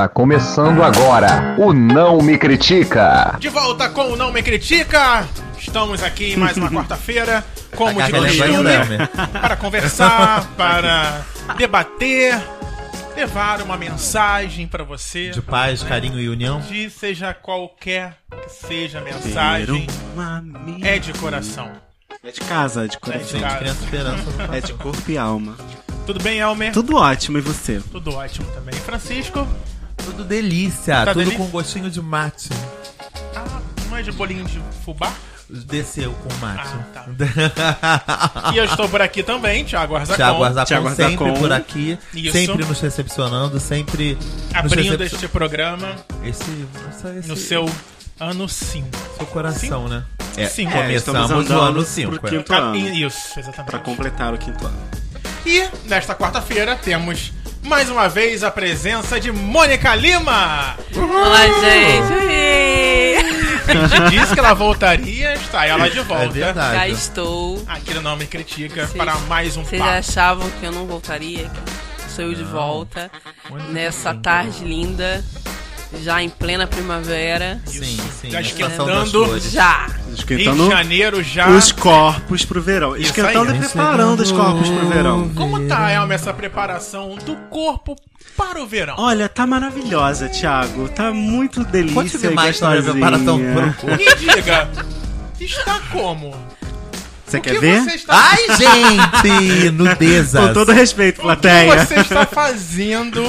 Está começando agora o Não Me Critica. De volta com o Não Me Critica. Estamos aqui em mais uma quarta-feira, como de Tá costume, lembrando, né? para conversar, para debater, levar uma mensagem para você. De paz, carinho e união. De seja qualquer que seja a mensagem, é de coração. É de casa, é de coração. É criança esperança. É de corpo e alma. Tudo bem, Elmer? Tudo ótimo, e você? Tudo ótimo também. Francisco? Tudo delícia, Tá tudo delícia? com gostinho de mate. Ah, não é de bolinho de fubá? Desceu com mate. Ah, E eu estou por aqui também, Thiago Arzacon. Thiago Arzacon Thiago sempre Arzacon. por aqui, Isso. sempre nos recepcionando, sempre nos Abrindo recepcion- este programa esse, essa- esse no seu ano 5. seu coração, né? É, Sim. começamos estamos o ano pro 5. É. ano. Isso, exatamente. Pra completar o quinto ano. E nesta quarta-feira temos mais uma vez a presença de Mônica Lima. Olá, gente! A gente disse que ela voltaria, está ela de volta. É verdade. Já estou. Aqui no Não Me Critica Vocês- para mais um Vocês papo. achavam que eu não voltaria? Sou eu de volta Mônica nessa tarde linda, já em plena primavera. Sim, sim. Já esquentando. Já! Esquentando de Janeiro já. os corpos pro verão. Isso Esquentando aí. e preparando os corpos pro verão. Como tá, Elmer, essa preparação do corpo para o verão? Olha, tá maravilhosa, Thiago. Tá muito delícia Conte-me e mais sobre a gostosinha. preparação pro corpo. Me diga, está como? Você O quer que ver? você está Ai, gente! Nudezas. Com todo respeito, O que plateia. você está fazendo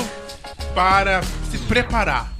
para se preparar?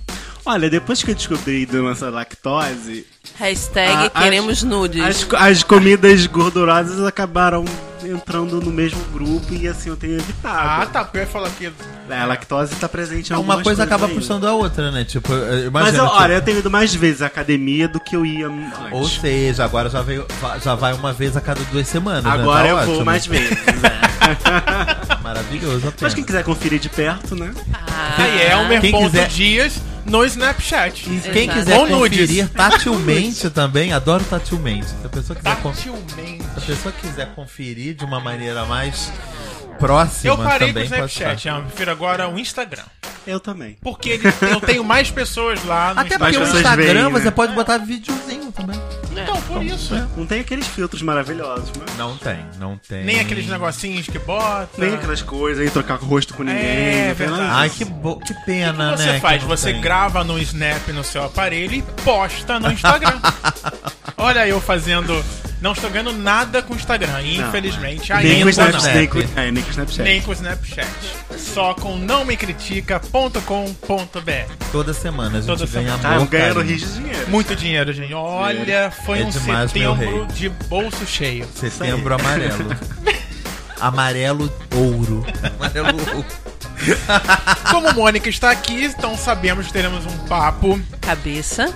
Olha, depois que eu descobri da nossa lactose, Hashtag Ah, as- queremos nudes. as, as comidas gordurosas acabaram entrando no mesmo grupo e assim eu tenho Ah, evitado. tá. porque Eu ia falar que. É, a lactose tá presente em Uma algumas coisa acaba ainda. puxando a outra, né? Tipo, eu imagino. Mas eu- olha, eu tenho ido mais vezes à academia do que eu ia antes. Ou seja, agora já, veio, já vai uma vez a cada duas semanas. né? Agora Tá eu ótimo. vou mais vezes. né? Maravilhoso, Mas quem quiser conferir de perto, né? Ah, Aí é ponto quiser- Dias no Snapchat. E quem Exato. quiser Ou nudes. conferir tatilmente também, adoro tatilmente. Se a pessoa quiser, Tatilmente. se a pessoa quiser conferir de uma maneira mais próxima Eu parei com o Snapchat, eu prefiro agora o Instagram. Eu também. Porque ele- eu tenho mais pessoas lá no Até Instagram. porque o Instagram veem, né? você pode botar videozinho também. Então, por isso. Não tem aqueles filtros maravilhosos, mas... Não tem, não tem. Nem aqueles negocinhos que bota. Nem aquelas coisas aí, trocar o rosto com ninguém. É, nada verdade. Ai, que, bo... que O que pena, você né? que faz? não Você tem. grava no Snap no seu aparelho e posta no Instagram. Olha eu fazendo. Não estou ganhando nada com o Instagram, Não, infelizmente. Nem com Ainda o Snap- não. nem com- é, nem com o Snapchat. Nem com o Snapchat. Só com nãomecritica.com.br. Toda semana a gente Toda ganha semana. Ah, amor, eu ganhando rios de dinheiro. Muito dinheiro, gente. Olha, foi É um demais, setembro de bolso cheio. Setembro amarelo. amarelo ouro. Amarelo ouro. Como Mônica está aqui, então sabemos que teremos um papo Cabeça.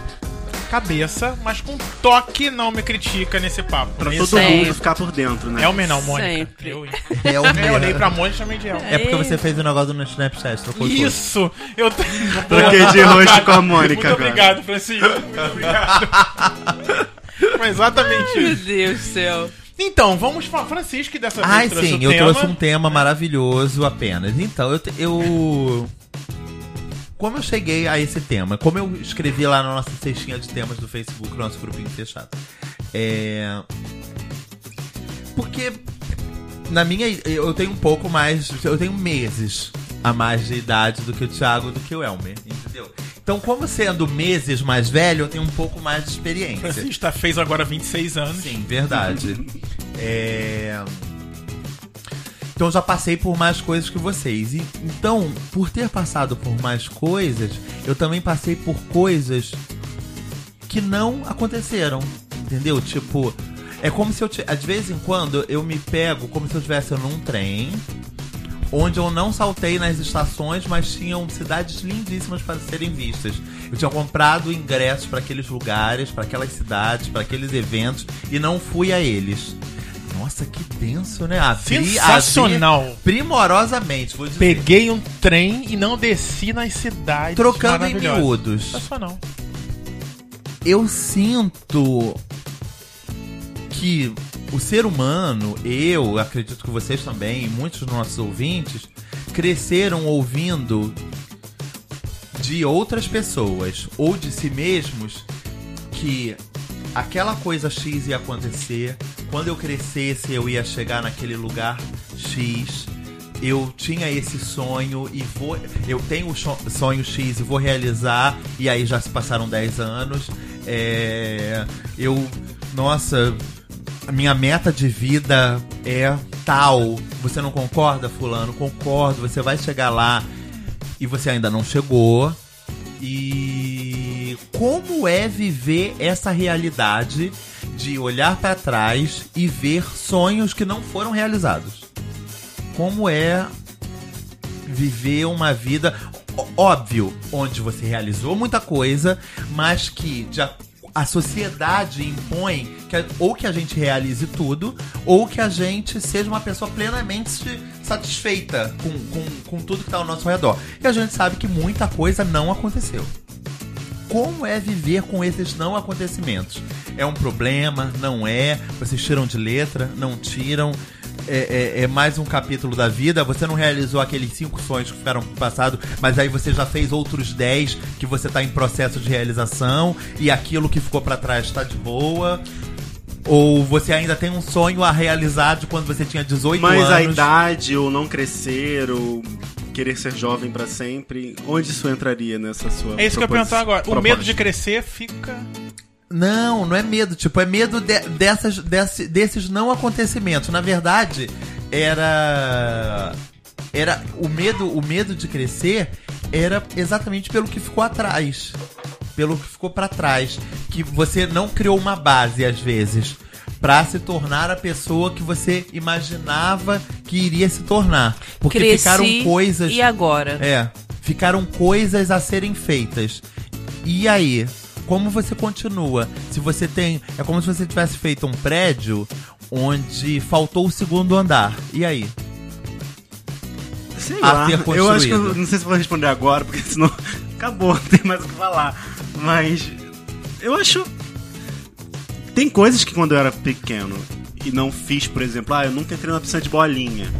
Cabeça, mas com toque não me critica nesse papo. Pra Isso. todo Sempre. mundo ficar por dentro, né? Elmer não, Mônica. Sempre. Eu, É o eu olhei pra Mônica e chamei de Elmer. É porque você fez o negócio no Snapchat, trocou. Isso! Eu tô... Troquei de rosto com a Mônica Muito agora. obrigado, Francisco. Muito obrigado. Foi exatamente Meu isso. Deus do céu. Então, vamos falar. Francisco, que dessa vez Ai, trouxe sim, o eu tema. trouxe um tema maravilhoso apenas. Então, eu, te- eu. Como eu cheguei a esse tema? Como eu escrevi lá na nossa cestinha de temas do Facebook, nosso grupinho fechado. É. Porque na minha. Eu tenho um pouco mais. Eu tenho meses a mais de idade do que o Thiago do que o Elmer, entendeu? Então, como sendo meses mais velho, eu tenho um pouco mais de experiência. Francisco tá- fez agora 26 anos. Sim, verdade. É... Então eu já passei por mais coisas que vocês. E, então, por ter passado por mais coisas, eu também passei por coisas que não aconteceram. Entendeu? Tipo, é como se eu. De vez em quando eu me pego como se eu estivesse num trem. Onde eu não saltei nas estações, mas tinham cidades lindíssimas para serem vistas. Eu tinha comprado ingressos para aqueles lugares, para aquelas cidades, para aqueles eventos e não fui a eles. Nossa, que denso, né? Abri, Sensacional. abri primorosamente, vou dizer. Peguei um trem e não desci nas cidades. Trocando em miúdos. Sensacional. eu sinto que o ser humano, eu acredito que vocês também, e muitos dos nossos ouvintes, cresceram ouvindo de outras pessoas ou de si mesmos que aquela coisa X ia acontecer, quando eu crescesse eu ia chegar naquele lugar X. Eu tinha esse sonho e vou. Eu tenho o sonho X e vou realizar, e aí já se passaram 10 anos. É, eu. Nossa, a minha meta de vida é tal. Você não concorda, Fulano? Concordo, você vai chegar lá e você ainda não chegou. E como é viver essa realidade de olhar pra trás e ver sonhos que não foram realizados? Como é viver uma vida óbvio, onde você realizou muita coisa, mas que de a, sociedade impõe que ou que a gente realize tudo, ou que a gente seja uma pessoa plenamente satisfeita com, com, com tudo que está ao nosso redor. E a gente sabe que muita coisa não aconteceu. Como é viver com esses não acontecimentos? É um problema? Não é? Vocês tiram de letra? Não tiram? É, é- é mais um capítulo da vida. Você não realizou aqueles cinco sonhos que ficaram pro passado, mas aí você já fez outros dez que você tá em processo de realização e aquilo que ficou pra trás tá de boa. Ou você ainda tem um sonho a realizar de quando você tinha 18 Mas anos. a idade, ou não crescer, ou querer ser jovem pra sempre, onde isso entraria nessa sua É isso que eu ia perguntar agora. O proposta? medo de crescer fica. Não, não é medo. Tipo, é medo de- dessas, desse- desses não acontecimentos. Na verdade, era. Era. O medo, o medo de crescer era exatamente pelo que ficou atrás. Pelo que ficou pra trás. Que você não criou uma base, às vezes. Pra se tornar a pessoa que você imaginava que iria se tornar. Porque Cresci ficaram coisas. e agora? É, ficaram coisas a serem feitas. E aí, como você continua? Se você tem, é como se você tivesse feito um prédio onde faltou o segundo andar. E aí? Sei lá, eu acho que eu não sei se vou responder agora, porque senão acabou, não tem mais o que falar. Mas eu acho. Tem coisas que quando eu era pequeno e não fiz, por exemplo, ah, eu nunca entrei na piscina de bolinha.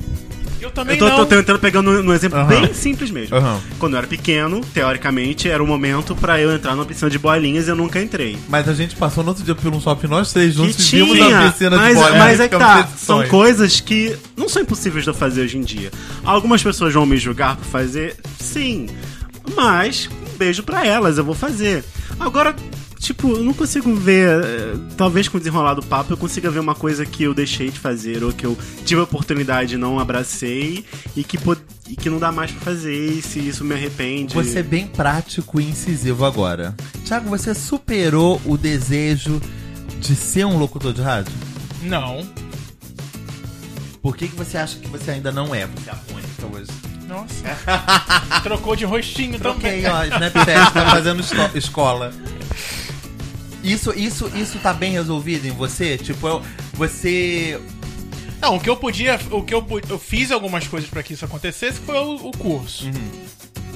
Eu também Eu tô, não. tô tentando pegar um, exemplo Aham. bem simples mesmo. Aham. Quando eu era pequeno, teoricamente, era o momento pra eu entrar numa piscina de bolinhas e eu nunca entrei. Mas a gente passou no outro dia por um shopping, nós três Que juntos e vimos tinha, a piscina mas, de bola. mas é que ficamos tá, são coisas que não são impossíveis de eu fazer hoje em dia. Algumas pessoas vão me julgar por fazer, sim, mas um beijo pra elas, eu vou fazer. Agora, tipo, eu não consigo ver, eh, talvez com o desenrolar do papo eu consiga ver uma coisa que eu deixei de fazer ou que eu tive a oportunidade e não abracei e que, pod- e que não dá mais pra fazer e se isso me arrepende. Você é bem prático e incisivo agora. Tiago, você superou o desejo de ser um locutor de rádio? Não. Por que, que você acha que você ainda não é? Você é a única hoje. Nossa. Trocou de rostinho Troquei, também. ó, Snapchat tá fazendo esco- escola. Isso, isso, isso tá bem resolvido em você? Tipo, eu- você. Não, o que eu podia. O que eu, eu fiz algumas coisas pra que isso acontecesse foi o, o curso.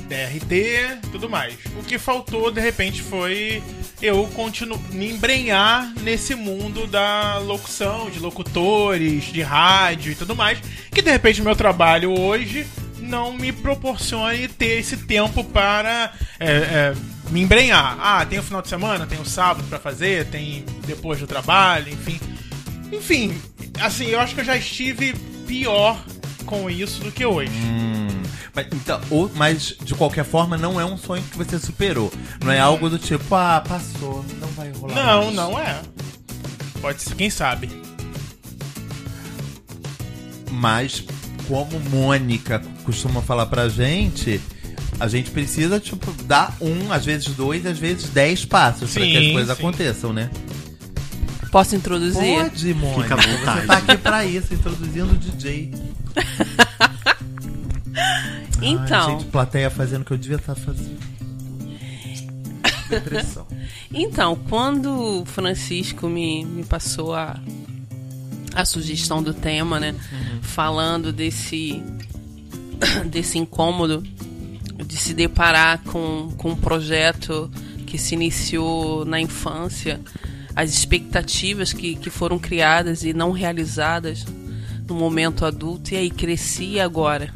DRT, tudo mais. O que faltou, de repente, foi eu continuo me embrenhar nesse mundo da locução, de locutores, de rádio e tudo mais. Que de repente o meu trabalho hoje não me proporcione ter esse tempo para é, é, me embrenhar. Ah, tem o final de semana, tem o sábado pra fazer, tem depois do trabalho, enfim. Enfim, assim, eu acho que eu já estive pior com isso do que hoje. Mas, então, ou- mas de qualquer forma, não é um sonho que você superou. Não é algo do tipo, ah, passou, não vai rolar. Não, mais. não é. Pode ser, quem sabe. Mas, como Mônica costuma falar pra gente, a gente precisa, tipo, dar um, às vezes dois, às vezes dez passos pra que as coisas sim. aconteçam, né? Posso introduzir? Pode, Mônica. à vontade. Você tá aqui pra isso, introduzindo o DJ. Então, Ai, gente, plateia fazendo o que eu devia estar fazendo. Depressão. então, quando o Francisco me, me passou a, a sugestão do tema, né? Falando desse, desse incômodo de se deparar com, com um projeto que se iniciou na infância, as expectativas que, que foram criadas e não realizadas no momento adulto, e aí cresci agora.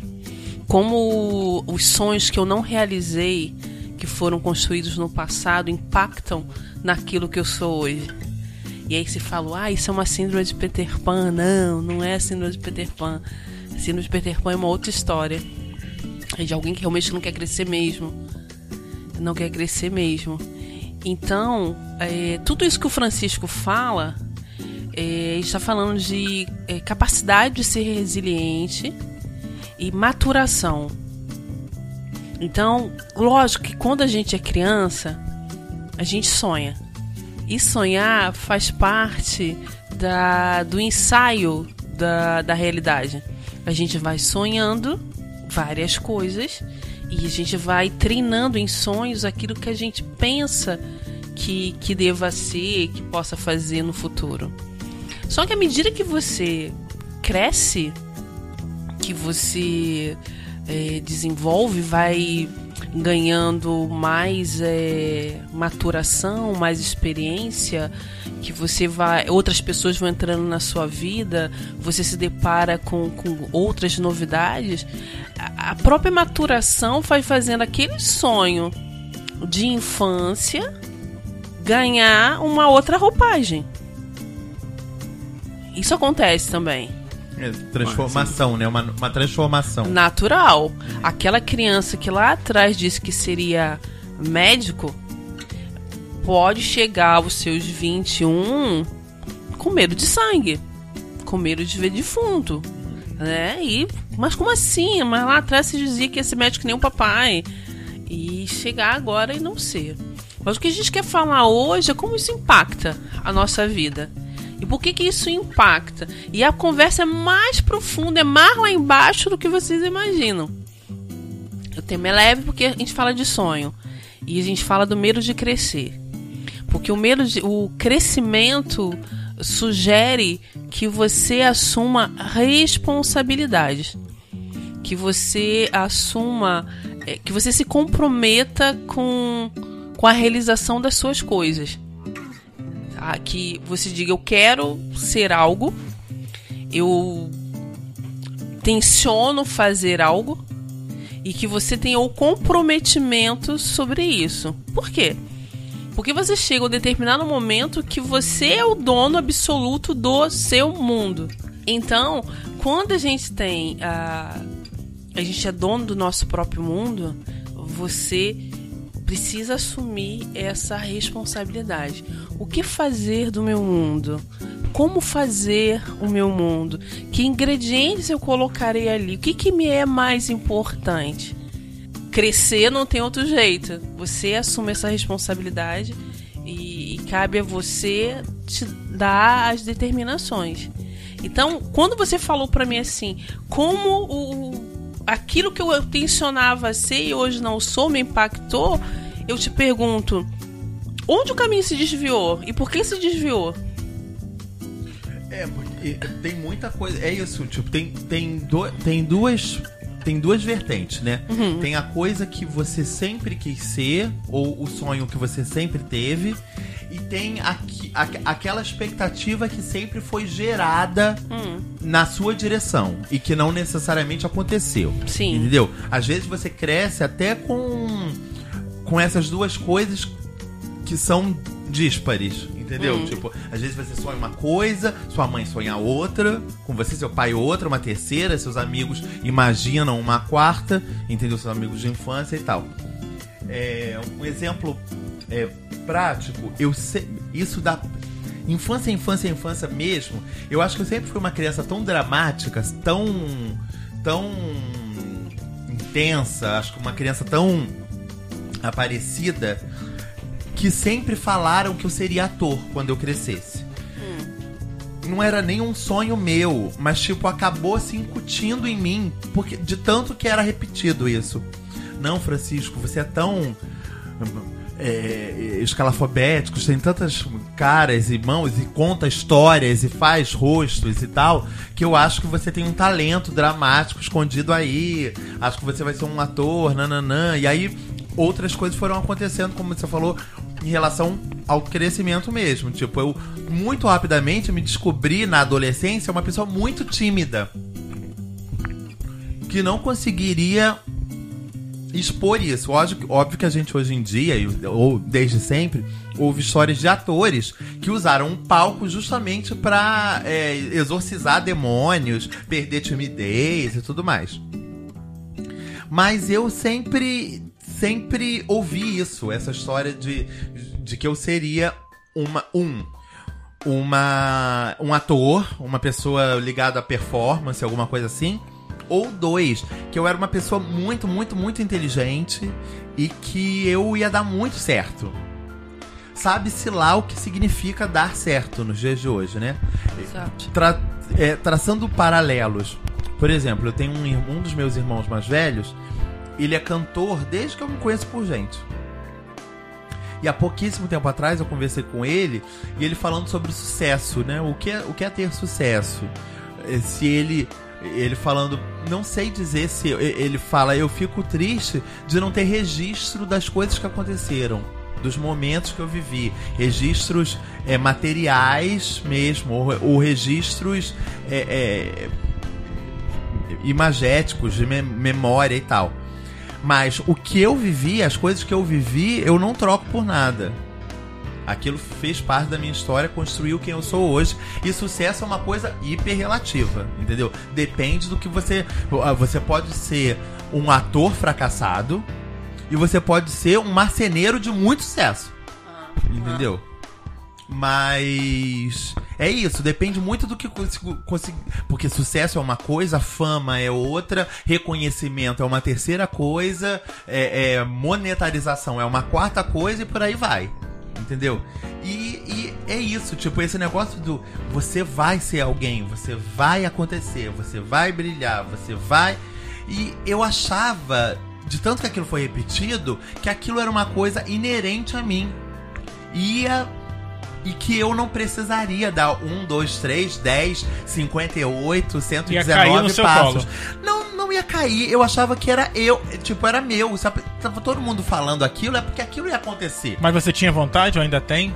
Como os sonhos que eu não realizei, que foram construídos no passado impactam naquilo que eu sou hoje. E aí se fala, ah, isso é uma síndrome de Peter Pan. Não, não é síndrome de Peter Pan. Síndrome de Peter Pan é uma outra história. É de alguém que realmente não quer crescer mesmo. Não quer crescer mesmo. Então, é, tudo isso que o Francisco fala, é, está falando de é, capacidade de ser resiliente e maturação. Então, lógico que quando a gente é criança, a gente sonha. E sonhar faz parte da, do ensaio da, da realidade. A gente vai sonhando várias coisas e a gente vai treinando em sonhos aquilo que a gente pensa que, que deva ser, que possa fazer no futuro. Só que à medida que você cresce, que você é, desenvolve, vai ganhando mais é, maturação, mais experiência, que você vai, outras pessoas vão entrando na sua vida, você se depara com, com outras novidades, a, a própria maturação vai fazendo aquele sonho de infância ganhar uma outra roupagem. Isso acontece também. É, transformação, né? Uma, uma transformação. Natural. Aquela criança que lá atrás disse que seria médico pode chegar aos seus 21 com medo de sangue, com medo de ver defunto. Né? E, mas como assim? Mas lá atrás se dizia que ser médico nem o papai. E chegar agora e não ser. Mas o que a gente quer falar hoje é como isso impacta a nossa vida. E por que, que isso impacta? E a conversa é mais profunda, é mais lá embaixo do que vocês imaginam. O tema é leve porque a gente fala de sonho. E a gente fala do medo de crescer. Porque o medo de, o crescimento sugere que você assuma responsabilidades. Que você assuma. É, que você se comprometa com, com a realização das suas coisas a, que você diga eu quero ser algo, eu tenciono fazer algo e que você tenha o comprometimento sobre isso. Por quê? Porque você chega a um determinado momento que você é o dono absoluto do seu mundo. Então, quando a gente tem a a gente é dono do nosso próprio mundo, você precisa assumir essa responsabilidade. O que fazer do meu mundo? Como fazer o meu mundo? Que ingredientes eu colocarei ali? O que, que me é mais importante? Crescer não tem outro jeito. Você assume essa responsabilidade e, e cabe a você te dar as determinações. Então, quando você falou para mim assim, como o, aquilo que eu tensionava ser e hoje não sou me impactou, eu te pergunto: onde o caminho se desviou e por que se desviou? É, porque tem muita coisa. É isso, tipo, tem, tem, do, tem duas. Tem duas vertentes, né? Uhum. Tem a coisa que você sempre quis ser, ou o sonho que você sempre teve, e tem aqui, a, aquela expectativa que sempre foi gerada Hum. na sua direção e que não necessariamente aconteceu. Sim. Entendeu? Às vezes você cresce até com com essas duas coisas que são díspares, entendeu? Hum. Tipo, às vezes você sonha uma coisa, sua mãe sonha outra, com você, seu pai outra, uma terceira, seus amigos imaginam uma quarta, entendeu? Seus amigos de infância e tal. É, um exemplo é, prático, eu sei, isso da infância, infância, infância mesmo. Eu acho que eu sempre fui uma criança tão dramática, tão, tão intensa, acho que uma criança tão aparecida que sempre falaram que eu seria ator quando eu crescesse. Não era nem um sonho meu, mas tipo, acabou se incutindo em mim, porque de tanto que era repetido isso. Não, Francisco, você é tão é, escalafobético, tem tantas caras e mãos e conta histórias e faz rostos e tal, que eu acho que você tem um talento dramático escondido aí. Acho que você vai ser um ator, nananã. E aí outras coisas foram acontecendo, como você falou, em relação ao crescimento mesmo. Tipo, eu muito rapidamente me descobri na adolescência uma pessoa muito tímida. Que não conseguiria expor isso. Óbvio, óbvio que a gente hoje em dia, ou desde sempre, ouve histórias de atores que usaram um palco justamente pra é, exorcizar demônios, perder timidez e tudo mais. Mas eu sempre, sempre ouvi isso, essa história de, de que eu seria uma, um, uma, um ator, uma pessoa ligada à performance, alguma coisa assim. Ou dois, que eu era uma pessoa muito, muito, muito inteligente e que eu ia dar muito certo. Sabe-se lá o que significa dar certo nos dias de hoje, né? Exato. Tra- é, traçando paralelos. Por exemplo, eu tenho um, um dos meus irmãos mais velhos, ele é cantor desde que eu me conheço por gente. E há pouquíssimo tempo atrás eu conversei com ele e ele falando sobre sucesso, né? O que é, o que é ter sucesso? Eh, Se ele ele falando, não sei dizer se ele fala, eu fico triste de não ter registro das coisas que aconteceram, dos momentos que eu vivi, registros eh, materiais mesmo, ou, ou registros eh, eh, imagéticos de me- memória e tal. Mas o que eu vivi, as coisas que eu vivi, eu não troco por nada. Aquilo fez parte da minha história, construiu quem eu sou hoje. E sucesso é uma coisa hiper relativa, entendeu? Depende do que você. ah, Você pode ser um ator fracassado e você pode ser um marceneiro de muito sucesso. Entendeu? Mas é isso, depende muito do que consigo conseguir. Porque sucesso é uma coisa, fama é outra, reconhecimento é uma terceira coisa, é, é monetarização é uma quarta coisa e por aí vai. Entendeu? E, e é isso, tipo, esse negócio do você vai ser alguém, você vai acontecer, você vai brilhar, você vai. E eu achava, de tanto que aquilo foi repetido, que aquilo era uma coisa inerente a mim ia e que eu não precisaria dar 1, 2, 3, 10, 58, Ia cair no 119 seu passos. Não, não ia cair. Eu achava que era eu, tipo, era meu. Sabe? Tava todo mundo falando aquilo, é porque aquilo ia acontecer. Mas você tinha vontade ou ainda tem?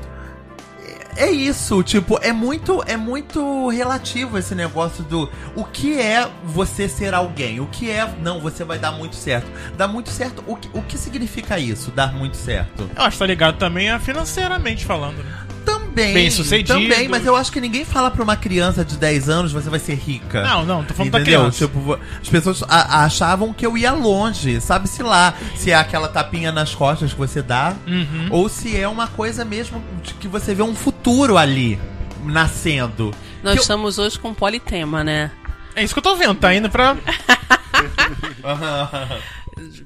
É isso, tipo, é muito, é muito relativo esse negócio do o que é você ser alguém, o que é, não, você vai dar muito certo. Dar muito certo, o que, o que significa isso, dar muito certo? Eu acho que tá ligado também a financeiramente falando, né? Também. Bem-sucedido. Também, mas eu acho que ninguém fala pra uma criança de 10 anos você vai ser rica. Não, não, tô falando da Entendeu? criança. Tipo, as pessoas a- achavam que eu ia longe, sabe-se lá. Se é aquela tapinha nas costas que você dá, Uhum. ou se é uma coisa mesmo de que você vê um futuro ali nascendo. Nós Que eu- estamos hoje com politema, né? É isso que eu tô vendo, tá indo pra.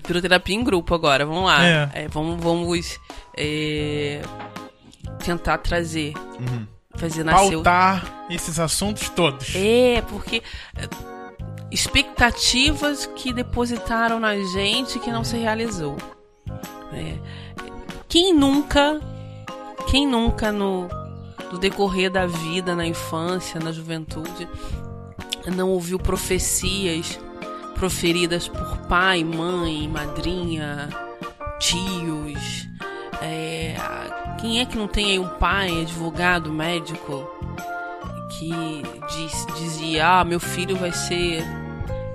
Virou terapia em grupo agora, vamos lá. É. É, vamos vamos é, tentar trazer. Uhum. Fazer nascer o pautar esses assuntos todos. É, porque é, expectativas que depositaram na gente que não se realizou. É. Quem nunca, quem nunca no, no decorrer da vida, na infância, na juventude, não ouviu profecias proferidas por pai, mãe, madrinha, tios? É, quem é que não tem aí um pai, advogado, médico, que diz- dizia: Ah, meu filho vai ser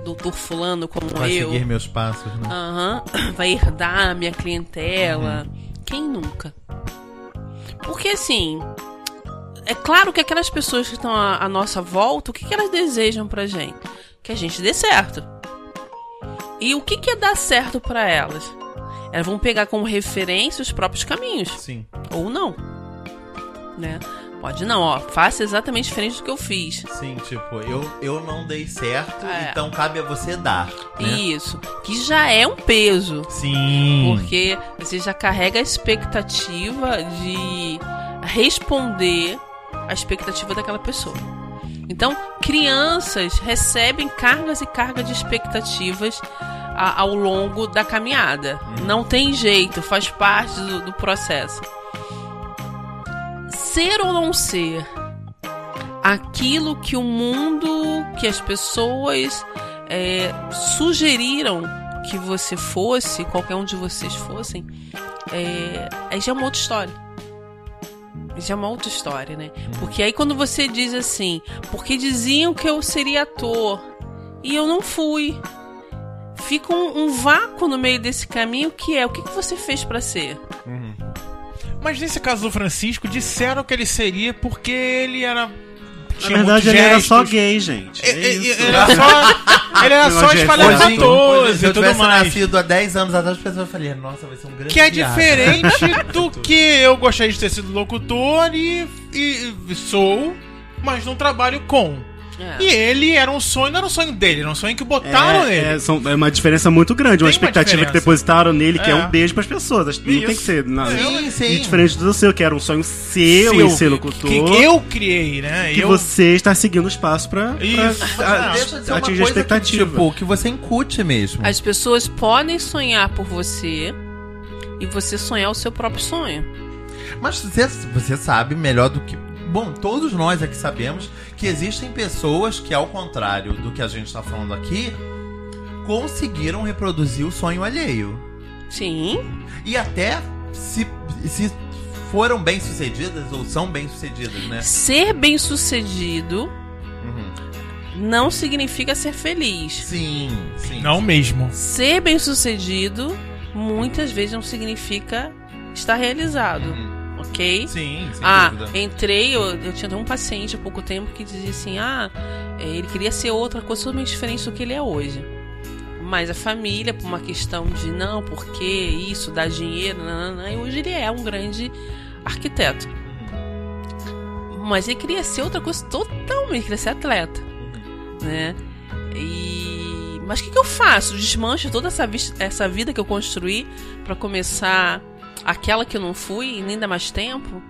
doutor Fulano como Vai eu. seguir meus passos, né? Aham, vai herdar a minha clientela. Quem nunca? Porque assim, é claro que aquelas pessoas que estão à, à nossa volta, o que, que elas desejam pra gente? Que a gente dê certo. E o que, que é dar certo pra elas? Elas vão pegar como referência os próprios caminhos. Sim. Ou não. Né? Pode não, ó. Faça exatamente diferente do que eu fiz. Sim, tipo, eu, eu não dei certo, É. então cabe a você dar. Né? Isso. Que já é um peso. Sim. Porque você já carrega a expectativa de responder à expectativa daquela pessoa. Então, crianças recebem cargas e cargas de expectativas a- ao longo da caminhada. Não tem jeito, faz parte do, do processo. Ser ou não ser aquilo que o mundo, que as pessoas é, sugeriram que você fosse, qualquer um de vocês fossem, é, aí já é uma outra história. Já é uma outra história, né? Porque aí quando você diz assim, porque diziam que eu seria ator e eu não fui. Fica um, um vácuo no meio desse caminho que é o que, que você fez pra ser? Mas nesse caso do Francisco, disseram que ele seria porque ele era. Na verdade, ele era só gay, gente. É Ele, era só, ele era só é espalhafatoso se e eu tudo tivesse mais. nascido há 10 anos atrás, as pessoas fariam, nossa, vai ser um grande Que é viado." diferente do que eu gostaria de ter sido locutor e, e- e sou, mas não trabalho com. É. E ele era um sonho, não era um sonho dele, era um sonho que botaram É, nele. é, são- é uma diferença muito grande, uma Tem uma expectativa que diferença. depositaram nele, que é, É. um beijo pras pessoas. Não tem que ser. Não, Sim, sim. E diferente do seu, que era um sonho seu, Seu, em ser locutor. Que eu criei, né? que eu, você está seguindo os passos pra, pra Isso. Mas a- não deixa de ser uma atingir a coisa que, expectativa. tipo, que você incute mesmo. As pessoas podem sonhar por você e você sonhar o seu próprio sonho. Mas você, você sabe melhor do que. Bom, todos nós aqui sabemos que existem pessoas que, ao contrário do que a gente está falando aqui, conseguiram reproduzir o sonho alheio. Sim. E até se, se foram bem sucedidas ou são bem sucedidas, né? Ser bem sucedido Uhum. não significa ser feliz. Sim, sim. Não mesmo. Ser bem sucedido muitas vezes não significa estar realizado. Uhum. Ok? Sim, sem Ah, dúvida. entrei, eu, eu tinha um paciente há pouco tempo que dizia assim: ah, é, ele queria ser outra coisa totalmente diferente do que ele é hoje. Mas a família, por uma questão de não, porque isso, dá dinheiro, nananã, e hoje ele é um grande arquiteto. Mas ele queria ser outra coisa totalmente, queria ser atleta. Né? E... Mas o que, que eu faço? Desmancho toda essa, essa vida que eu construí pra começar aquela que eu não fui e nem dá mais tempo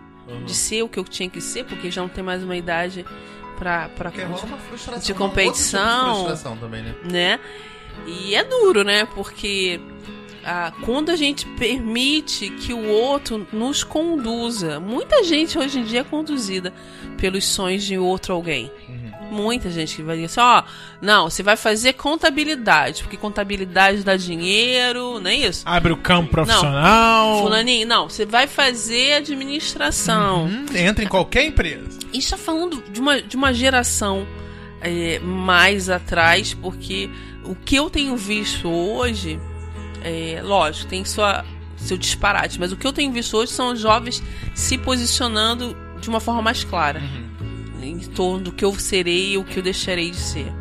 de ser o que eu tinha que ser, porque já não tem mais uma idade pra, pra uma frustração. de um outro tipo competição. frustração também, né? né? E é duro, né? Porque ah, quando a gente permite que o outro nos conduza, muita gente hoje em dia é conduzida pelos sonhos de outro alguém. Muita gente que vai dizer assim, ó, não, você vai fazer contabilidade, porque contabilidade dá dinheiro, não é isso? Abre o campo profissional. Fulaninho, não, você vai fazer administração. Hum, entra em qualquer empresa. E está falando de uma, de uma geração é, mais atrás, porque o que eu tenho visto hoje, é, lógico, tem sua, seu disparate, mas o que eu tenho visto hoje são os jovens se posicionando de uma forma mais clara em torno do que eu serei e o que eu deixarei de ser.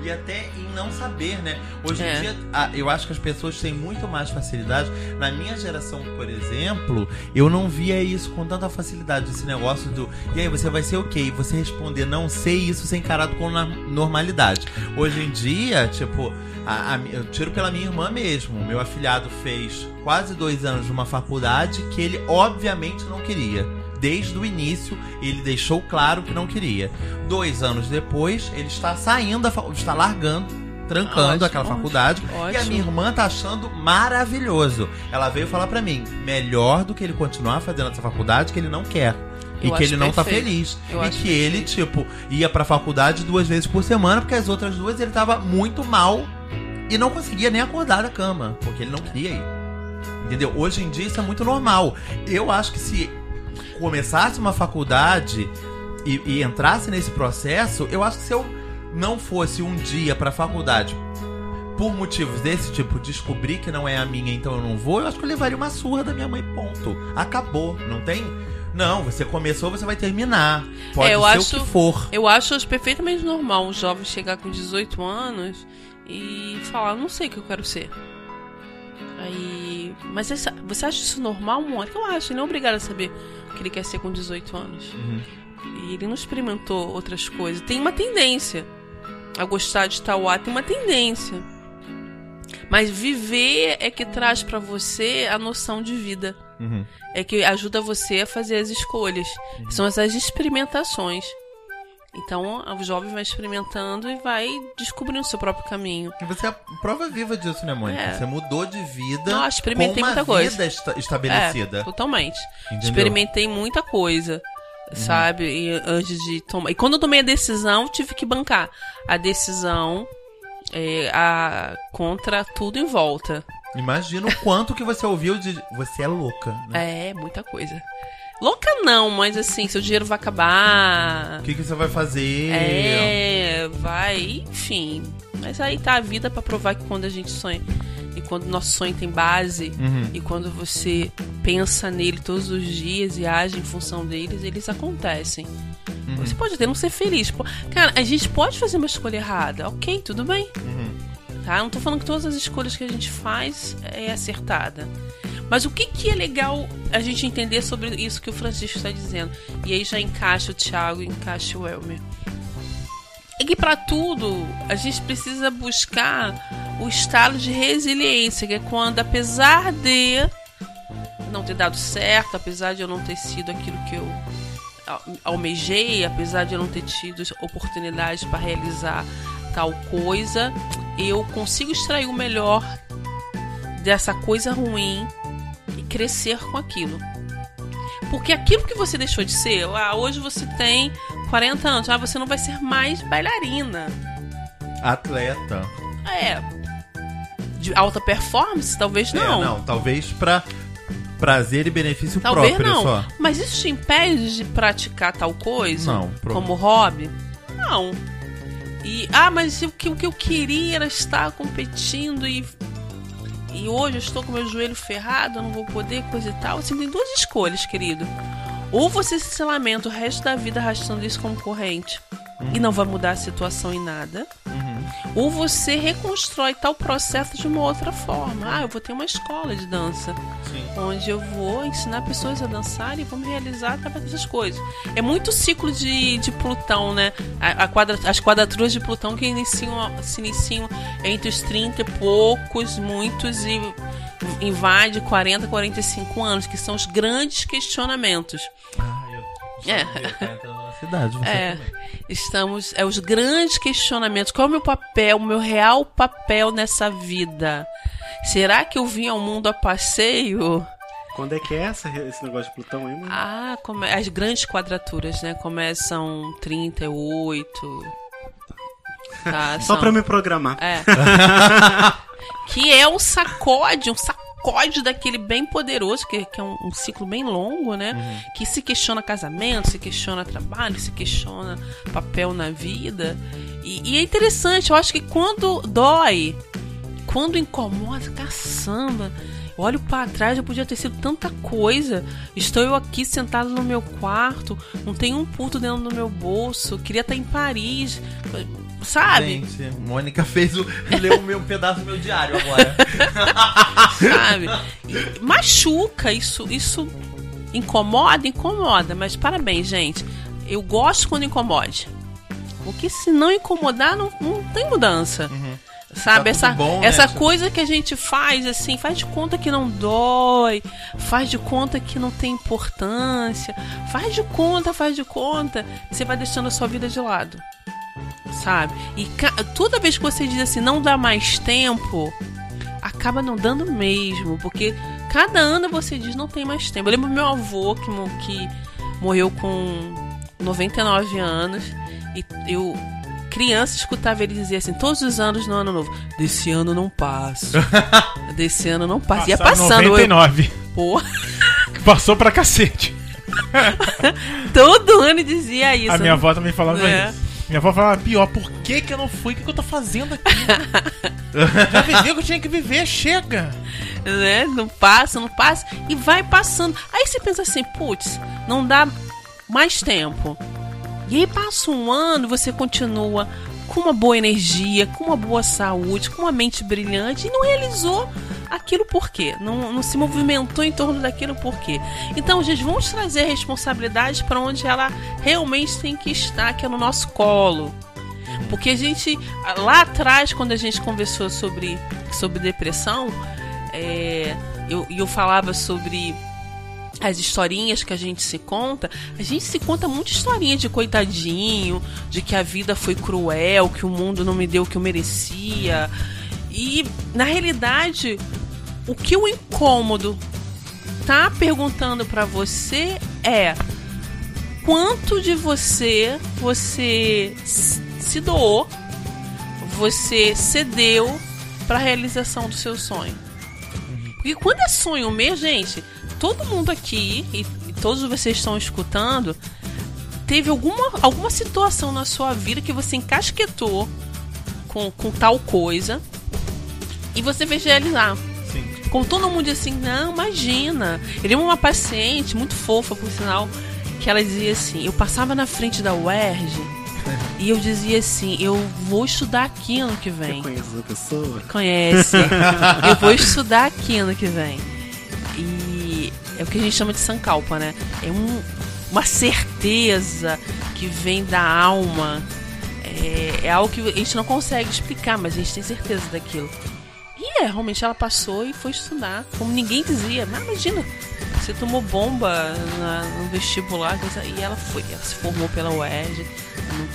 E até em não saber, né? Hoje É. em dia, eu acho que as pessoas têm muito mais facilidade. Na minha geração, por exemplo, eu não via isso com tanta facilidade. Esse negócio do. E aí, você vai ser o quê? E você responder não sei isso ser encarado com normalidade. Hoje em dia, tipo, a- a eu tiro pela minha irmã mesmo. Meu afilhado fez quase dois anos de uma faculdade que ele, obviamente, não queria. Desde o início, ele deixou claro que não queria. Dois anos depois, ele está saindo está largando, trancando Ótimo, aquela ótimo, faculdade. E a ótimo. minha irmã tá achando maravilhoso. Ela veio falar pra mim, melhor do que ele continuar fazendo essa faculdade que ele não quer. E Eu que acho ele não tá perfeito. feliz. Eu e que ele, tipo, ia pra faculdade duas vezes por semana, porque as outras duas ele tava muito mal e não conseguia nem acordar da cama, porque ele não queria ir. Entendeu? Hoje em dia isso é muito normal. Eu acho que se começasse uma faculdade e, e entrasse nesse processo, eu acho que se eu não fosse um dia pra faculdade por motivos desse tipo, descobrir que não é a minha, então eu não vou, eu acho que eu levaria uma surra da minha mãe, ponto. Acabou, não tem? Não, você começou, você vai terminar. Pode É, eu ser acho- o que for. Eu acho hoje perfeitamente normal um jovem chegar com 18 anos e falar, não sei o que eu quero ser. Aí. Mas essa- você acha isso normal, Mônica? Eu acho, ele não é obrigado a saber o que ele quer ser com 18 anos. Uhum. E ele não experimentou outras coisas. Tem uma tendência a gostar de tal ato, tem uma tendência. Mas viver é que traz pra você a noção de vida. Uhum. É que ajuda você a fazer as escolhas. São essas experimentações. Então, o jovem vai experimentando e vai descobrindo o seu próprio caminho. E você é a prova viva disso, né, Mônica? É. Você mudou de vida Não, experimentei muita coisa. vida esta- estabelecida. É, totalmente. Entendeu? Experimentei muita coisa, sabe? E antes de tomar. E quando eu tomei a decisão, tive que bancar a decisão é, a... contra tudo em volta. Imagina o quanto que você ouviu de você é louca. Né? É, muita coisa. Louca não, mas assim, seu dinheiro vai acabar. O que, que você vai fazer? É, vai, enfim. Mas aí tá a vida pra provar que quando a gente sonha e quando o nosso sonho tem base Uhum. e quando você pensa nele todos os dias e age em função deles, eles acontecem. Uhum. Você pode até não ser feliz. Cara, a gente pode fazer uma escolha errada. Ok, tudo bem. Uhum. Tá? Não tô falando que todas as escolhas que a gente faz é acertada. Mas o que, que é legal a gente entender sobre isso que o Francisco está dizendo? E aí já encaixa o Thiago e encaixa o Elmer. É que para tudo a gente precisa buscar o estado de resiliência, que é quando, apesar de não ter dado certo, apesar de eu não ter sido aquilo que eu al- almejei, apesar de eu não ter tido oportunidade para realizar tal coisa, eu consigo extrair o melhor dessa coisa ruim crescer com aquilo. Porque aquilo que você deixou de ser, ah, hoje você tem 40 anos, ah, você não vai ser mais bailarina. Atleta. É. De alta performance, talvez não. É, não, talvez pra prazer e benefício Talvez próprio não. só. Mas isso te impede de praticar tal coisa? Não, Como hobby? Não. E, ah, mas o que, o que eu queria era estar competindo e. E hoje estou com meu joelho ferrado, não vou poder, coisa e tal. Assim, tem duas escolhas, querido. Ou você se lamenta o resto da vida arrastando isso como corrente e não vai mudar a situação em nada. Ou você reconstrói tal processo de uma outra forma. Ah, eu vou ter uma escola de dança onde eu vou ensinar pessoas a dançar e me realizar através dessas coisas. É muito ciclo de, de Plutão, né? A, a quadra- as quadraturas de Plutão que iniciam, se iniciam entre os 30 e poucos, muitos, e invade 40, 45 anos, que são os grandes questionamentos. Ah, eu... É. Tá cidade, você É, também. estamos. É os grandes questionamentos. Qual é o meu papel, o meu real papel nessa vida? Será que eu vim ao mundo a passeio? Quando é que é essa, esse negócio de Plutão aí, mano? Ah, come- as grandes quadraturas, né? Começam 38. Tá, Só são- pra me programar. É. que é um sacode, um sacode daquele bem poderoso, que, que é um, um ciclo bem longo, né? Que se questiona casamento, se questiona trabalho, se questiona papel na vida. E, e é interessante, eu acho que quando dói, quando incomoda, caçamba. Olho pra trás, eu podia ter sido tanta coisa. Estou eu aqui sentado no meu quarto, não tem um puto dentro do meu bolso. Queria estar em Paris, sabe? Gente, Mônica fez o. leu o meu um pedaço do meu diário agora. sabe? E machuca, isso, isso incomoda, incomoda, mas parabéns, gente. Eu gosto quando incomode. Porque se não incomodar, não, não tem mudança. Sabe, Tá essa, bom, né? essa coisa que a gente faz assim, faz de conta que não dói, faz de conta que não tem importância, faz de conta, faz de conta, você vai deixando a sua vida de lado. Sabe? E toda vez que você diz assim, não dá mais tempo, acaba não dando mesmo, porque cada ano você diz não tem mais tempo. Eu lembro meu avô que, que morreu com 99 anos e eu criança escutava ele dizer assim todos os anos no ano novo, desse ano não passa. desse ano não passa. Ia passando, eu, 99. pô, Que passou pra cacete. todo ano dizia isso. A minha avó também falava É. isso. Minha avó falava, pior, por que que eu não fui? O que, que eu tô fazendo aqui? Já vivi o que eu tinha que viver, chega. né? Não passa, não passa e vai passando. Aí você pensa assim, putz, não dá mais tempo. E aí passa um ano e você continua com uma boa energia, com uma boa saúde, com uma mente brilhante e não realizou aquilo por quê? Não, não se movimentou em torno daquilo por quê? Então, gente, vamos trazer a responsabilidade para onde ela realmente tem que estar, que é no nosso colo. Porque a gente, lá atrás, quando a gente conversou sobre, sobre depressão, é, eu, eu falava sobre as historinhas que a gente se conta, a gente se conta muita historinha de coitadinho, de que a vida foi cruel, que o mundo não me deu o que eu merecia. E, na realidade, o que o incômodo tá perguntando pra você é quanto de você você se doou, você cedeu pra realização do seu sonho. Porque quando é sonho mesmo, gente, todo mundo aqui e, e todos vocês estão escutando, teve alguma, alguma situação na sua vida que você encasquetou com, com tal coisa e você fez realizar. Sim. Com todo mundo assim, não, imagina. Eu lembro uma paciente, muito fofa, por sinal, que ela dizia assim, eu passava na frente da UERJ e eu dizia assim, eu vou estudar aqui ano que Você vem. conhece essa pessoa? Conhece. eu vou estudar aqui ano que vem. E é o que a gente chama de sankalpa, né? É um, uma certeza que vem da alma. É, é algo que a gente não consegue explicar, mas a gente tem certeza daquilo. E é, realmente ela passou e foi estudar. Como ninguém dizia. Mas imagina, você tomou bomba na- no vestibular e ela foi. Ela se formou pela UERJ.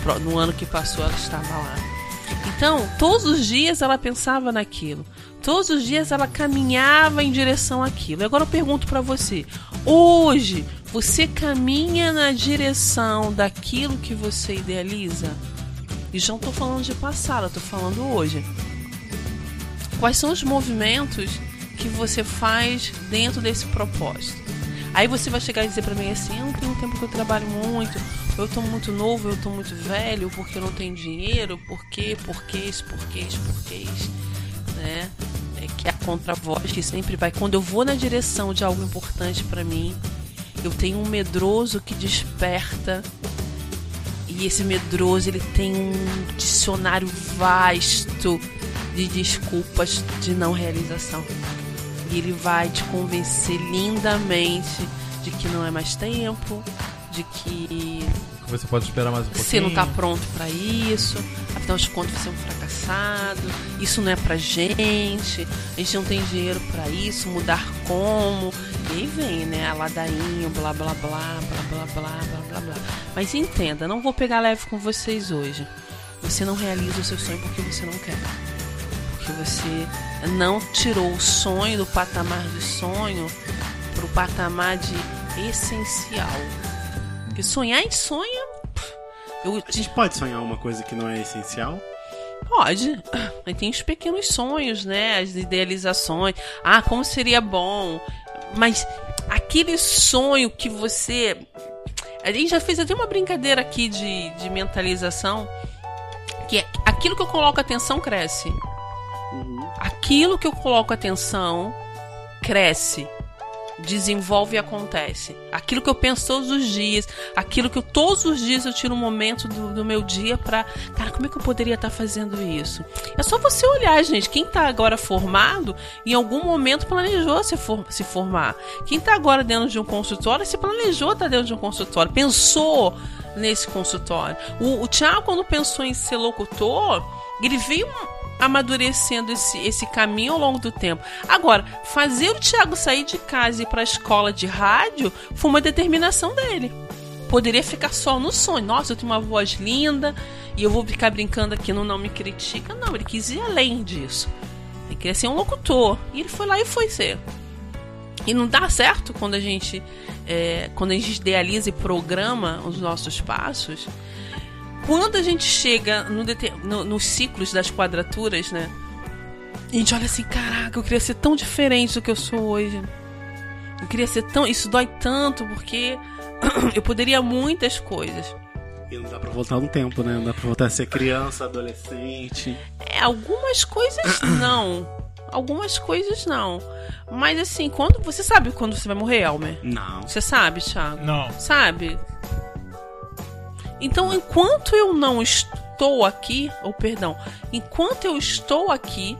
No, no ano que passou, ela estava lá. Então, todos os dias ela pensava naquilo. Todos os dias ela caminhava em direção àquilo. E agora eu pergunto pra você: hoje você caminha na direção daquilo que você idealiza? E já não tô falando de passado, tô falando hoje. Quais são os movimentos que você faz dentro desse propósito? Aí você vai chegar e dizer pra mim assim: eu não tenho tempo que eu trabalho muito, eu tô muito novo, eu tô muito velho, porque eu não tenho dinheiro, por quê, por quê, isso, por quê, isso, por quê, isso, né? É que é a contravoz que sempre vai. Quando eu vou na direção de algo importante pra mim, eu tenho um medroso que desperta. E esse medroso ele tem um dicionário vasto de desculpas de não realização. E ele vai te convencer lindamente de que não é mais tempo, de que Você pode esperar mais um pouquinho. você não tá pronto pra isso, afinal de contas você é um fracassado, isso não é pra gente, a gente não tem dinheiro pra isso, mudar como. E aí vem, né, a ladainha, blá blá blá, blá blá blá, blá blá blá. Mas entenda, não vou pegar leve com vocês hoje. Você não realiza o seu sonho porque você não quer. Porque você não tirou o sonho do patamar de sonho pro patamar de essencial. Porque sonhar em sonho. Eu A gente pode sonhar uma coisa que não é essencial? Pode. Aí tem os pequenos sonhos, né? As idealizações. Ah, como seria bom. Mas aquele sonho que você. A gente já fez até uma brincadeira aqui de, de mentalização. Que é aquilo que eu coloco atenção cresce. Aquilo que eu coloco atenção cresce, desenvolve e acontece. Aquilo que eu penso todos os dias, aquilo que eu todos os dias eu tiro um momento do, do meu dia pra. Cara, como é que eu poderia estar fazendo isso? É só você olhar, gente. Quem tá agora formado, em algum momento planejou se, for- se formar. Quem tá agora dentro de um consultório, se planejou estar dentro de um consultório, pensou nesse consultório. O, o quando pensou em ser locutor, ele veio amadurecendo esse, esse caminho ao longo do tempo. Agora, fazer o Thiago sair de casa e ir para a escola de rádio foi uma determinação dele. Poderia ficar só no sonho. Nossa, eu tenho uma voz linda e eu vou ficar brincando aqui no Não Me Critica. Não, ele quis ir além disso. Ele queria ser um locutor. E ele foi lá e foi ser. E não dá certo quando a gente é, quando a gente idealiza e programa os nossos passos. Quando a gente chega no, no- nos ciclos das quadraturas, né? A gente olha assim, caraca, eu queria ser tão diferente do que eu sou hoje. Eu queria ser tão. Isso dói tanto porque eu poderia muitas coisas. E não dá pra voltar no tempo, né? Não dá pra voltar a ser criança, adolescente. É, algumas coisas não. Algumas coisas não. Mas assim, quando. Você sabe quando você vai morrer, Elmer? Não. Você sabe, Thiago? Não. Sabe? Então, enquanto eu não estou aqui, ou perdão, enquanto eu estou aqui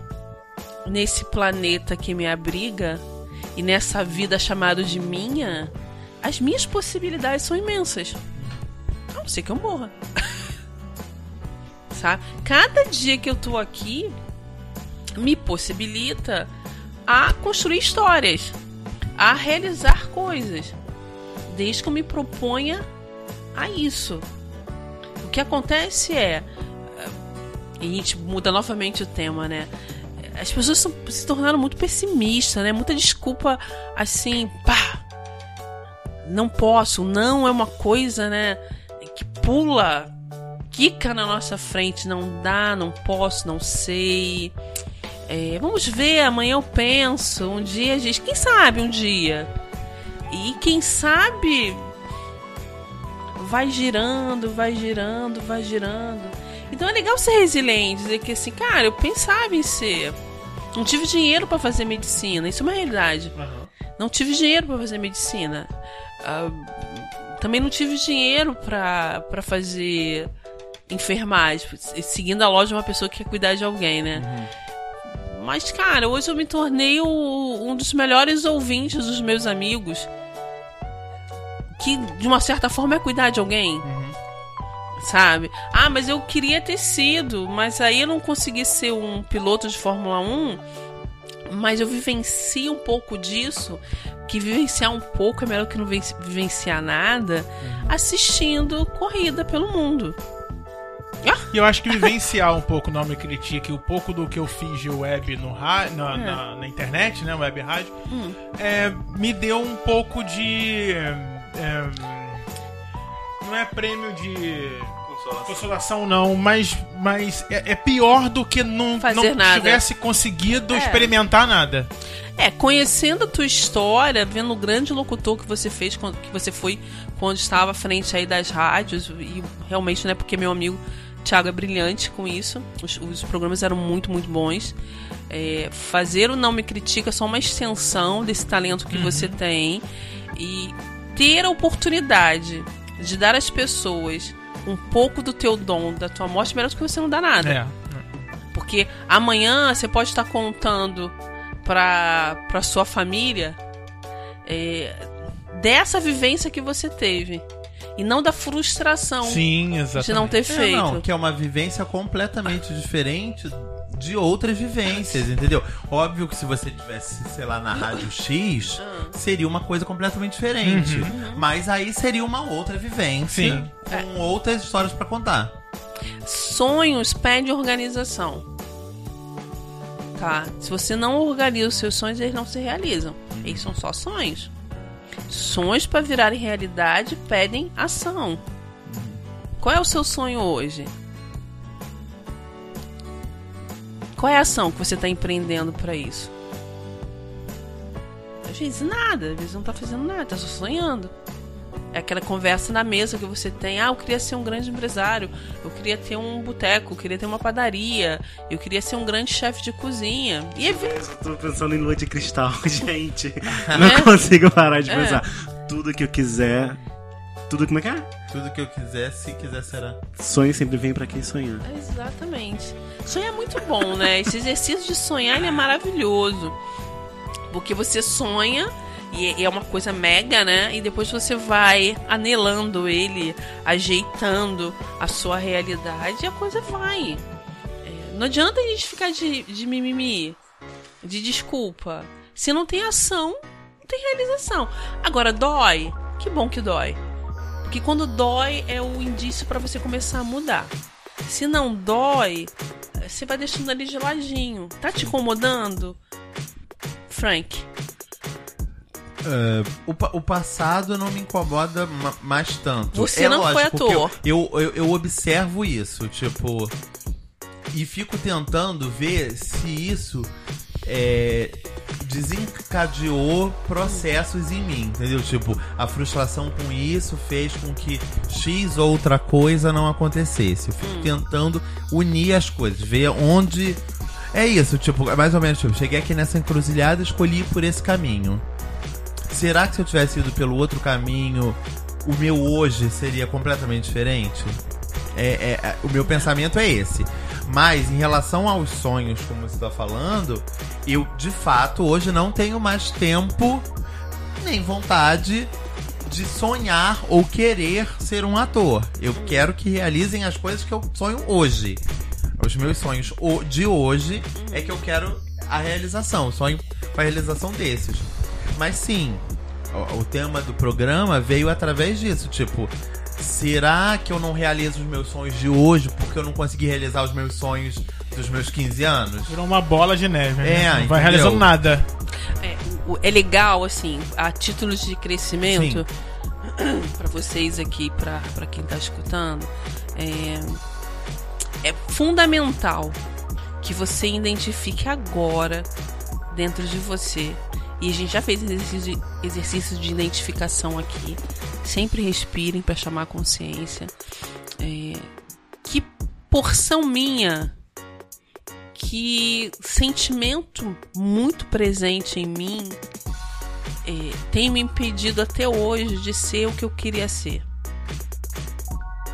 nesse planeta que me abriga e nessa vida chamada de minha, as minhas possibilidades são imensas. A não ser que eu morra. Sabe? Cada dia que eu tô aqui me possibilita a construir histórias, a realizar coisas, desde que eu me proponha a isso. Que acontece é. E a gente muda novamente o tema, né? As pessoas são- se tornaram muito pessimistas, né? Muita desculpa assim, pá! Não posso, não é uma coisa, né? Que pula, quica na nossa frente. Não dá, não posso, não sei. É, vamos ver, amanhã eu penso. Um dia a gente. Quem sabe um dia? E quem sabe vai girando, vai girando, vai girando. Então é legal ser resiliente, dizer que assim, cara, eu pensava em ser. Não tive dinheiro pra fazer medicina, isso é uma realidade. Aham. Não tive dinheiro pra fazer medicina. Ah, também não tive dinheiro pra pra fazer enfermagem, seguindo a loja de uma pessoa que quer cuidar de alguém, né? Mas, cara, hoje eu me tornei o- um dos melhores ouvintes dos meus amigos. Que, de uma certa forma, é cuidar de alguém. Sabe? Ah, mas eu queria ter sido, mas aí eu não consegui ser um piloto de Fórmula 1. Mas eu vivencio um pouco disso. Que vivenciar um pouco é melhor que não viven- vivenciar nada. Assistindo corrida pelo mundo. E eu acho que vivenciar um pouco Não Me Critique, o pouco do que eu fiz de web no ra na, na, na internet, né, web rádio, é, me deu um pouco de... é, não é prêmio de... Consolação não, mas, mas é, é pior do que não, Fazer não nada. tivesse conseguido É. experimentar nada. É, conhecendo a tua história, vendo o grande locutor que você fez, que você foi quando estava à frente aí das rádios, e realmente, né, porque meu amigo Thiago é brilhante com isso, os, os programas eram muito, muito bons. É, fazer o Não Me Critica é só uma extensão desse talento que você tem e ter a oportunidade de dar às pessoas um pouco do teu dom, da tua morte, melhor do que você não dá nada. É. Porque amanhã você pode estar contando pra, pra sua família é, dessa vivência que você teve. E não da frustração Sim, exatamente. de não ter É, feito. não, que é uma vivência completamente diferente de outras vivências, entendeu? Óbvio que se você tivesse, sei lá, na Rádio X, Ah. seria uma coisa completamente diferente. Uhum. Mas aí seria uma outra vivência Sim. com outras histórias pra contar. Sonhos pedem organização. Tá? Se você não organiza os seus sonhos, eles não se realizam. Eles são só sonhos. Sonhos para virarem realidade pedem ação. Qual é o seu sonho hoje? Qual é a ação que você está empreendendo para isso? Às vezes nada, às vezes não tá fazendo nada, tá só sonhando. É aquela conversa na mesa que você tem. Ah, eu queria ser um grande empresário. Eu queria ter um boteco. Eu queria ter uma padaria. Eu queria ser um grande chefe de cozinha. E é Eu tô pensando em lua de cristal, gente. Não consigo parar de É. pensar. Tudo que eu quiser. Tudo como é que é? Tudo que eu quiser, se quiser, será. Sonho sempre vem pra quem sonhar. Exatamente. Sonhar é muito bom, né? Esse exercício de sonhar ele é maravilhoso. Porque você sonha e é uma coisa mega, né? E depois você vai anelando ele, ajeitando a sua realidade e a coisa vai. É, não adianta a gente ficar de, de mimimi, de desculpa. Se não tem ação, não tem realização. Agora, dói? Que bom que dói. Porque quando dói é o indício pra você começar a mudar. Se não dói, você vai deixando ali de ladinho. Tá te incomodando? Frank. É, o, o passado não me incomoda ma- mais tanto. Você É não foi lógico que ator. Eu, eu, eu, observo isso, tipo. E fico tentando ver se isso é, desencadeou processos em mim, entendeu? Tipo, a frustração com isso fez com que X outra coisa não acontecesse. Eu fico tentando unir as coisas, ver onde. É isso, tipo, é mais ou menos, tipo, cheguei aqui nessa encruzilhada e escolhi por esse caminho. Será que se eu tivesse ido pelo outro caminho, o meu hoje seria completamente diferente? É, é- é- o meu pensamento é esse. Mas em relação aos sonhos, como você está falando, eu de fato hoje não tenho mais tempo nem vontade de sonhar ou querer ser um ator. Eu quero que realizem as coisas que eu sonho hoje. Os meus sonhos de hoje é que eu quero a realização. Sonho com a realização desses. Mas sim, o, o tema do programa veio através disso. Tipo, será que eu não realizo os meus sonhos de hoje porque eu não consegui realizar os meus sonhos dos meus 15 anos? Virou uma bola de neve, né? É, Não vai realizando nada. É, o- é legal, assim, a títulos de crescimento, pra vocês aqui, pra pra quem tá escutando, é, é fundamental que você identifique agora, dentro de você, e a gente já fez exercício de, exercício de identificação aqui, sempre respirem pra chamar a consciência, é, que porção minha que sentimento muito presente em mim é, tem me impedido até hoje de ser o que eu queria ser.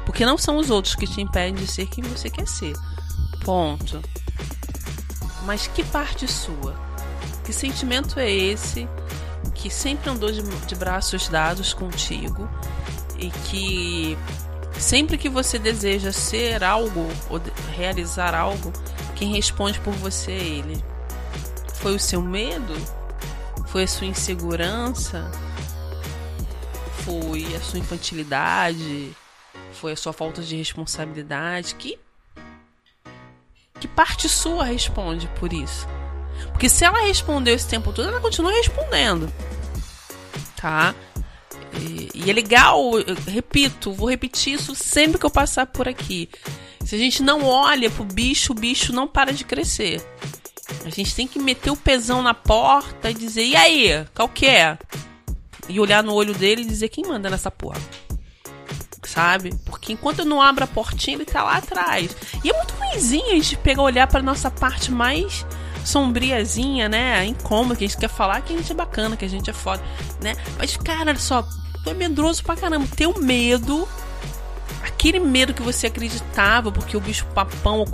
Porque não são os outros que te impedem de ser quem você quer ser. Ponto. Mas que parte sua? Que sentimento é esse que sempre andou de, de braços dados contigo e que sempre que você deseja ser algo ou realizar algo, quem responde por você é ele? Foi o seu medo? Foi a sua insegurança? Foi a sua infantilidade? Foi a sua falta de responsabilidade? Que que parte sua responde por isso? Porque se ela respondeu esse tempo todo, ela continua respondendo. Tá? E, e é legal, repito, vou repetir isso sempre que eu passar por aqui. Se a gente não olha pro bicho, o bicho não para de crescer. A gente tem que meter o pezão na porta e dizer: e aí, qual que é? E olhar no olho dele e dizer: quem manda nessa porra? Sabe? Porque enquanto eu não abro a portinha, ele tá lá atrás. E é muito ruimzinho a gente pegar olhar pra nossa parte mais sombriazinha, né? Incômoda, que a gente quer falar que a gente é bacana, que a gente é foda, né? Mas, cara, só, tu é medroso pra caramba. Teu medo, aquele medo que você acreditava, porque o bicho papão, ou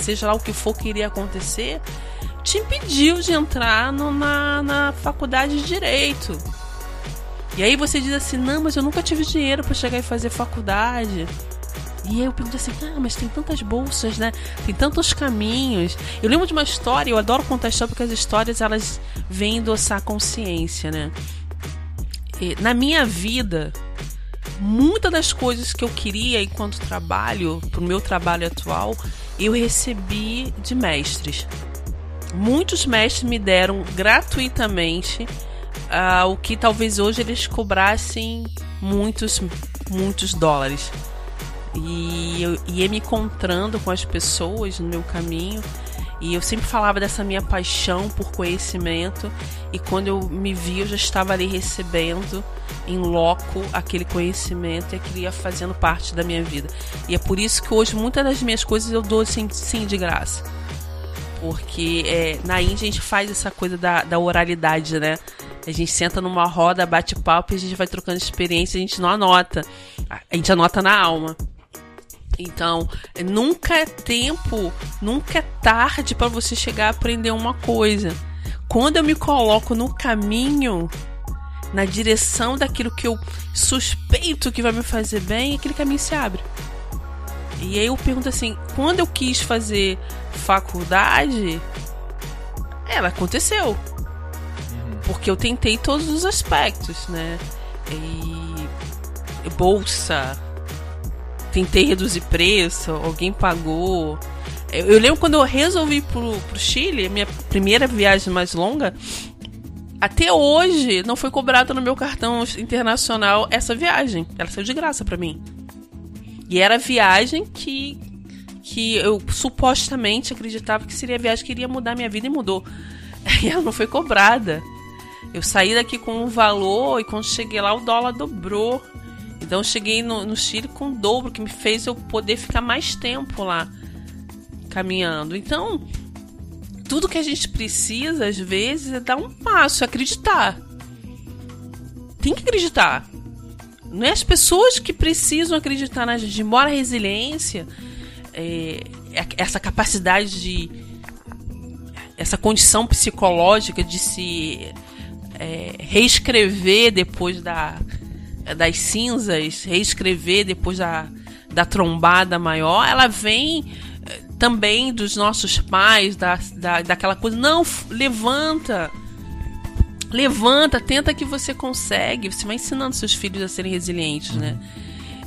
seja lá o que for que iria acontecer, te impediu de entrar no, na, na faculdade de direito. E aí você diz assim: não, mas eu nunca tive dinheiro para chegar e fazer faculdade. E aí eu pergunto assim, ah, mas tem tantas bolsas, né? Tem tantos caminhos. Eu lembro de uma história, eu adoro contar história porque as histórias elas vêm endossar consciência, né? E, na minha vida, muitas das coisas que eu queria enquanto trabalho, pro meu trabalho atual, eu recebi de mestres. Muitos mestres me deram gratuitamente uh, o que talvez hoje eles cobrassem muitos, muitos dólares. E eu ia me encontrando com as pessoas no meu caminho. E eu sempre falava dessa minha paixão por conhecimento. E quando eu me vi, eu já estava ali recebendo em loco aquele conhecimento e aquilo ia fazendo parte da minha vida. E é por isso que hoje muitas das minhas coisas eu dou sim, sim de graça. Porque é, na Índia a gente faz essa coisa da, da oralidade, né? A gente senta numa roda, bate papo e a gente vai trocando experiência, a gente não anota. A gente anota na alma. Então, nunca é tempo, nunca é tarde para você chegar a aprender uma coisa. Quando eu me coloco no caminho, na direção daquilo que eu suspeito que vai me fazer bem, aquele caminho se abre. E aí eu pergunto assim: quando eu quis fazer faculdade, ela aconteceu. Porque eu tentei todos os aspectos, né? E bolsa, tentei reduzir preço, alguém pagou. Eu, eu lembro quando eu resolvi ir pro, pro Chile, minha primeira viagem mais longa, até hoje não foi cobrada no meu cartão internacional essa viagem. Ela saiu de graça para mim. E era a viagem que, que eu supostamente acreditava que seria a viagem que iria mudar minha vida e mudou. E ela não foi cobrada. Eu saí daqui com um valor e quando cheguei lá o dólar dobrou. Então eu cheguei no, no Chile com o dobro, que me fez eu poder ficar mais tempo lá caminhando. Então, tudo que a gente precisa, às vezes, é dar um passo, é acreditar. Tem que acreditar. Não é as pessoas que precisam acreditar na gente. Embora a resiliência, é, é, essa capacidade de. essa condição psicológica de se é, reescrever depois da, das cinzas, reescrever depois da, da trombada maior, ela vem eh, também dos nossos pais, da, da, daquela coisa, não, levanta, levanta, tenta que você consegue, você vai ensinando seus filhos a serem resilientes, né?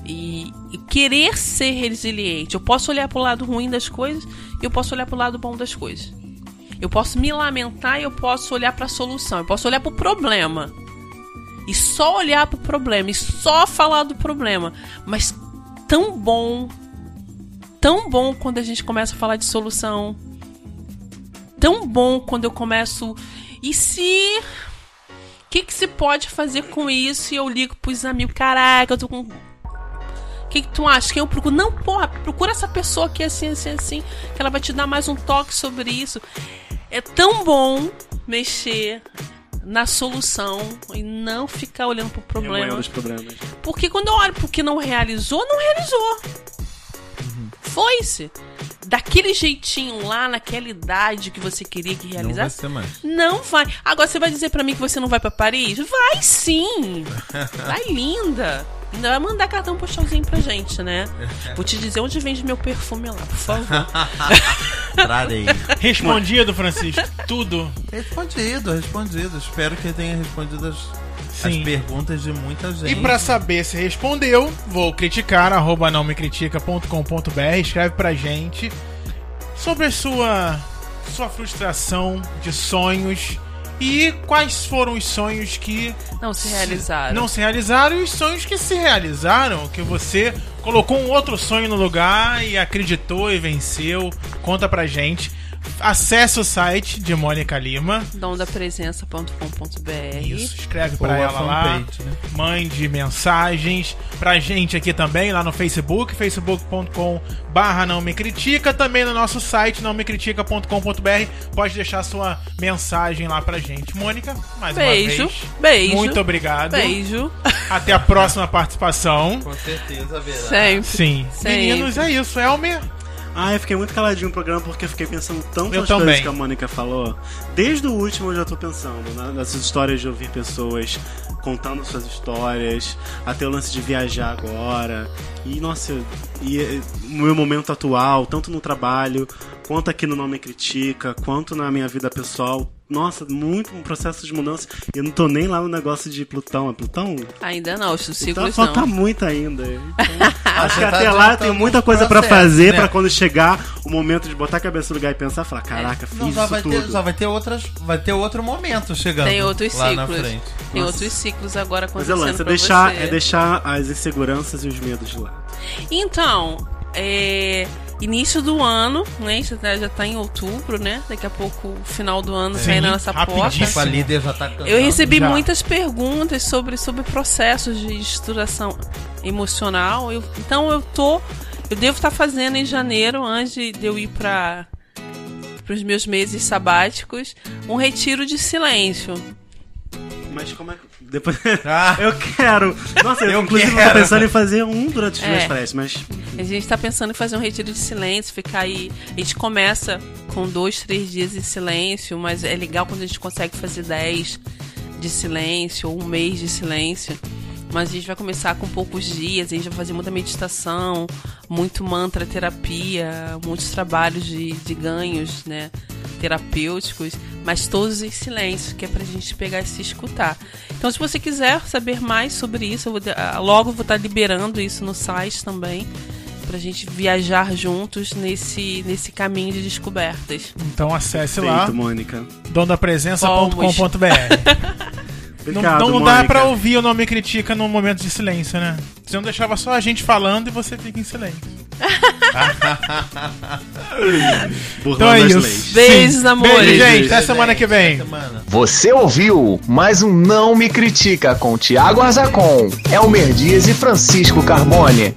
E, e querer ser resiliente. Eu posso olhar para o lado ruim das coisas e eu posso olhar para o lado bom das coisas. Eu posso me lamentar e eu posso olhar para a solução. Eu posso olhar para o problema e só olhar pro problema e só falar do problema. Mas tão bom, tão bom quando a gente começa a falar de solução. Tão bom quando eu começo. E se. O que, que se pode fazer com isso? E eu ligo pros amigos: caraca, eu tô com. O que, que, que tu acha? Quem eu procuro? Não, porra, procura essa pessoa aqui assim, assim, assim, que ela vai te dar mais um toque sobre isso. É tão bom mexer na solução e não ficar olhando pro problema. Remoendo os problemas. Porque quando eu olho pro que não realizou, não realizou. Foi-se. Daquele jeitinho lá, naquela idade que você queria que Não vai realizasse. ser mais. Não vai. Agora você vai dizer pra mim que você não vai pra Paris? Vai sim! Vai linda! Ainda vai mandar cartão postalzinho pra gente, né? Vou te dizer onde vende meu perfume lá, por favor. Trarei. Respondido, Francisco. Tudo. respondido, respondido. Espero que tenha respondido as, as perguntas de muita gente. E pra saber se respondeu, vou criticar, arroba não me critica.com.br, escreve pra gente sobre a sua, sua frustração de sonhos e quais foram os sonhos que Não se realizaram. não se realizaram e os sonhos que se realizaram, que você colocou um outro sonho no lugar e acreditou e venceu. Conta pra gente. Acesse o site de Mônica Lima. domdapresença.com.br Isso, escreve Ou pra a ela lá. né? Mande mensagens pra gente aqui também, lá no Facebook, facebook.com barra não me critica, também no nosso site não me critica.com.br. Pode deixar sua mensagem lá pra gente. Mônica, mais Beijo, uma vez. beijo. Muito obrigado. Beijo. Até a próxima participação. Com certeza haverá. Sempre. Sim. Sempre. Meninos, é isso. Elmer, Ah, eu fiquei muito caladinho no programa porque eu fiquei pensando tantas Eu coisas que a Mônica falou. Desde o último eu já tô pensando, né? Nessas histórias de ouvir pessoas contando suas histórias, até o lance de viajar agora. E, nossa, e o meu momento atual, tanto no trabalho, quanto aqui no Não Me Critica, quanto na minha vida pessoal. Nossa, muito um processo de mudança. Eu não tô nem lá no negócio de Plutão. É Plutão? Ainda não, os Então ciclos falta não. muito ainda. Então, acho que tá até lá tem muita coisa pra processos, fazer né? pra quando chegar o momento de botar a cabeça no lugar e pensar, falar, caraca, fiz Não, já isso vai, tudo. ter, já vai ter outras. Vai ter outro momento chegando. Tem outros lá na ciclos. frente. Tem Nossa. outros ciclos agora Mas é acontecendo lance, é deixar, você. é deixar as inseguranças e os medos de lado. Então, é, início do ano, né? Já tá, já tá em outubro, né? Daqui a pouco, o final do ano Sim, saindo na nossa porta. A líder já tá cantando. Eu recebi Já. muitas perguntas sobre, sobre processos de estruturação emocional. Eu- então eu tô. Eu devo estar fazendo em janeiro, antes de eu ir para os meus meses sabáticos, um retiro de silêncio. Mas como é que. Depois... Ah. eu quero! Nossa, eu, Eu inclusive quero. tô pensando em fazer um durante os É. meus férias, mas. A gente tá pensando em fazer um retiro de silêncio, ficar aí. A gente começa com dois, três dias de silêncio, mas é legal quando a gente consegue fazer dez de silêncio ou um mês de silêncio. Mas a gente vai começar com poucos dias, a gente vai fazer muita meditação, muito mantra terapia, muitos trabalhos de, de ganhos, né? Terapêuticos, mas todos em silêncio, que é pra gente pegar e se escutar. Então, se você quiser saber mais sobre isso, eu vou, ah, logo vou estar liberando isso no site também, pra gente viajar juntos nesse, nesse caminho de descobertas. então acesse lá, Feito, Mônica. dondapresença.com.br. Não, Obrigado, não dá Mônica. pra ouvir o Nome Critica num momento de silêncio, né? Você não deixava só a gente falando e você fica em silêncio. Então é isso. Beijos, Sim. amores. Beijo, gente. Beijo, Até semana que vem. Semana. Você ouviu mais um Não Me Critica com Tiago Arzacon, Elmer Dias e Francisco Carbone.